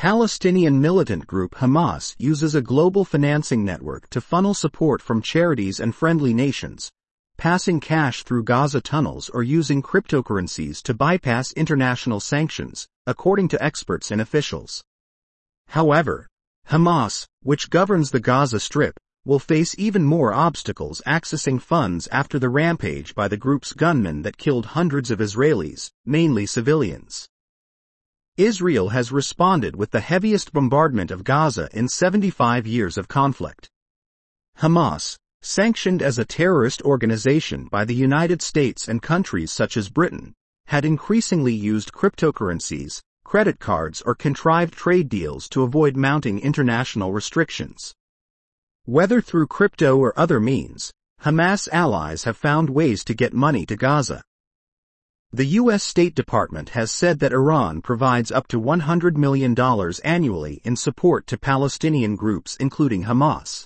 Palestinian militant group Hamas uses a global financing network to funnel support from charities and friendly nations, passing cash through Gaza tunnels or using cryptocurrencies to bypass international sanctions, according to experts and officials. However, Hamas, which governs the Gaza Strip, will face even more obstacles accessing funds after the rampage by the group's gunmen that killed hundreds of Israelis, mainly civilians. Israel has responded with the heaviest bombardment of Gaza in 75 years of conflict. Hamas, sanctioned as a terrorist organization by the United States and countries such as Britain, had increasingly used cryptocurrencies, credit cards or contrived trade deals to avoid mounting international restrictions. Whether through crypto or other means, Hamas allies have found ways to get money to Gaza. The U.S. State Department has said that Iran provides up to $100 million annually in support to Palestinian groups including Hamas.